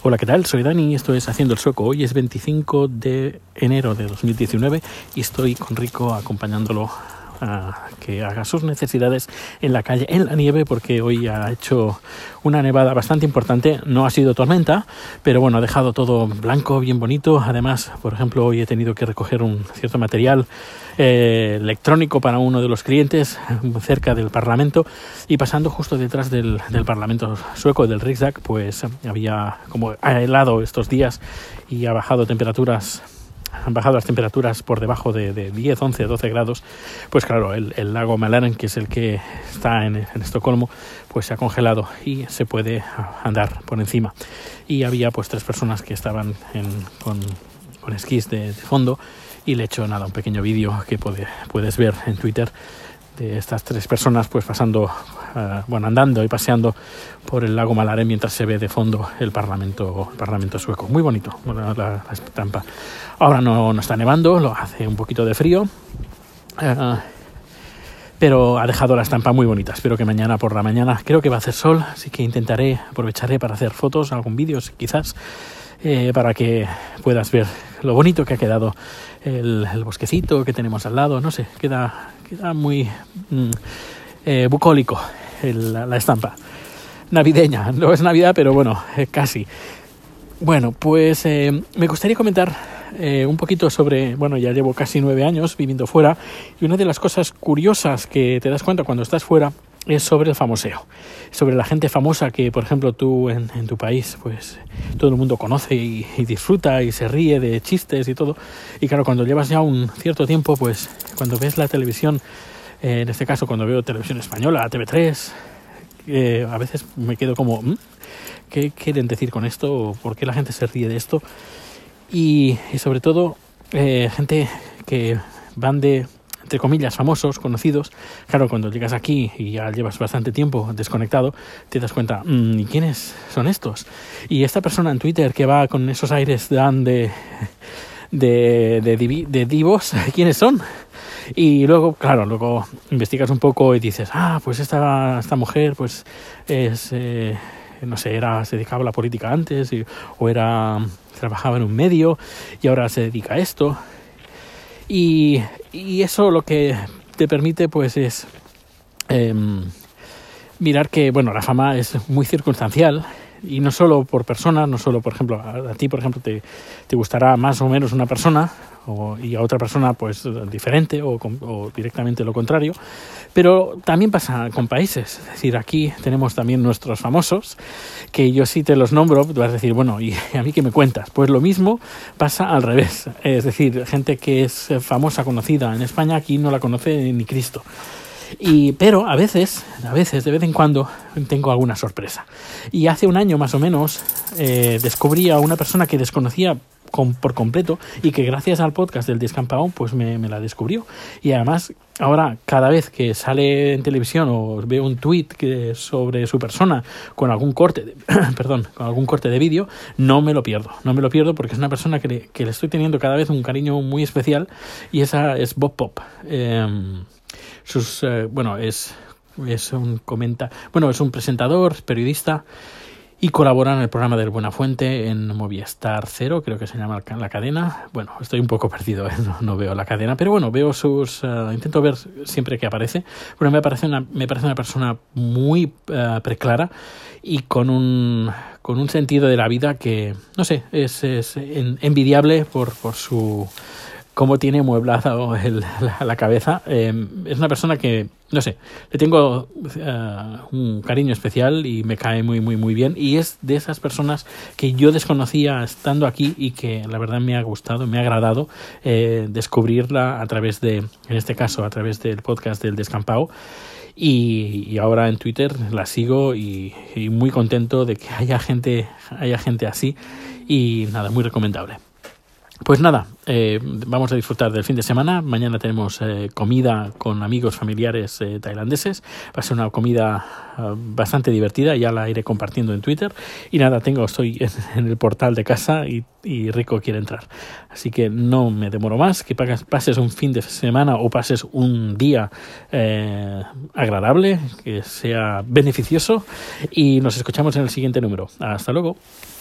Hola, ¿qué tal? Soy Dani, esto es Haciendo el Sueco. Hoy es 25 de enero de 2019 y estoy con Rico acompañándolo a que haga sus necesidades en la calle, en la nieve, porque hoy ha hecho una nevada bastante importante. No ha sido tormenta, pero bueno, ha dejado todo blanco, bien bonito. Además, por ejemplo, hoy he tenido que recoger un cierto material eh, electrónico para uno de los clientes cerca del Parlamento y pasando justo detrás del, del Parlamento sueco, del Riksdag, pues había como helado estos días y ha bajado temperaturas han bajado las temperaturas por debajo de, de 10, 11, 12 grados, pues claro, el, el lago Malaren, que es el que está en, en, Estocolmo, pues se ha congelado y se puede andar por encima. Y había pues tres personas que estaban en, con, con esquís de, de, fondo y le he hecho nada, un pequeño vídeo que puede, puedes ver en Twitter de estas tres personas pues pasando, uh, bueno, andando y paseando por el lago Malare mientras se ve de fondo el Parlamento, Parlamento sueco. Muy bonito la, la, estampa. Ahora no, no, está nevando, lo hace un poquito de frío. Uh, pero ha dejado la estampa muy bonita. Espero que mañana por la mañana, creo que va a hacer sol, así que intentaré, aprovecharé para hacer fotos, algún vídeo quizás, eh, para que puedas ver lo bonito que ha quedado el, bosquecito que tenemos al lado. No sé, queda, queda muy mm, eh, bucólico la, estampa. Navideña, no es Navidad, pero bueno, eh, casi. Bueno, pues me gustaría comentar eh, un poquito sobre, bueno, ya llevo casi nueve años viviendo fuera y una de las cosas curiosas que te das cuenta cuando estás fuera es sobre el famoseo, sobre la gente famosa que, por ejemplo, tú en, tu país, pues todo el mundo conoce y, y, disfruta y se ríe de chistes y todo. Y claro, cuando llevas ya un cierto tiempo, pues cuando ves la televisión, eh, en este caso cuando veo televisión española, TV3, eh, a veces me quedo como, ¿Mm? ¿qué quieren decir con esto? ¿Por qué la gente se ríe de esto? Y, sobre todo, eh, gente que van de entre comillas, famosos, conocidos, claro, cuando llegas aquí y ya llevas bastante tiempo desconectado, te das cuenta, mmm, ¿y quiénes son estos? Y esta persona en Twitter que va con esos aires de, de, de, de, de divos, ¿quiénes son? Y luego, claro, luego investigas un poco y dices, ah, pues esta, esta mujer, pues es, eh, no sé, era, se dedicaba a la política antes, o era, trabajaba en un medio y ahora se dedica a esto. Y, eso lo que te permite pues es eh, mirar que bueno la fama es muy circunstancial y no solo por personas, no solo por ejemplo a, ti por ejemplo te, te, gustará más o menos una persona o, y a otra persona pues diferente o, o, directamente lo contrario, pero también pasa con países, es decir, aquí tenemos también nuestros famosos que yo sí te los nombro, vas a decir, bueno, ¿y a mí qué me cuentas? Pues lo mismo pasa al revés, es decir, gente que es famosa, conocida en España, aquí no la conoce ni Cristo. Y, pero a veces, a veces, de vez en cuando, tengo alguna sorpresa. Y hace un año más o menos eh, descubrí a una persona que desconocía con, por completo y que gracias al podcast del Descampado pues me, la descubrió. Y además, ahora cada vez que sale en televisión o veo un tweet que sobre su persona con algún corte, de, perdón, con algún corte de vídeo, no me lo pierdo. No me lo pierdo porque es una persona que le, que le estoy teniendo cada vez un cariño muy especial y esa es Bob Pop. Eh, sus eh, bueno es es un comenta bueno es un presentador periodista y colabora en el programa del Buenafuente en Movistar Cero, creo que se llama la cadena. Bueno, estoy un poco perdido, ¿eh? no, no, veo la cadena, pero bueno, veo sus. Uh, intento ver siempre que aparece. Bueno, me parece una, me parece una persona muy uh, preclara y con un, con un sentido de la vida que, no sé, es, es envidiable por, por su cómo tiene mueblado el, la, la, cabeza. Eh, es una persona que, no sé, le tengo uh, un cariño especial y me cae muy, muy, muy bien. Y es de esas personas que yo desconocía estando aquí y que la verdad me ha gustado, me ha agradado eh, descubrirla a través de, en este caso, a través del podcast del Descampado. Y, y, ahora en Twitter la sigo y, y, muy contento de que haya gente, haya gente así y nada, muy recomendable. Pues nada, eh, vamos a disfrutar del fin de semana. Mañana tenemos eh, comida con amigos familiares eh, tailandeses. Va a ser una comida uh, bastante divertida, ya la iré compartiendo en Twitter. Y nada, tengo, estoy en, el portal de casa y, y, Rico quiere entrar. Así que no me demoro más, que pases un fin de semana o pases un día agradable, que sea beneficioso. Y nos escuchamos en el siguiente número. Hasta luego.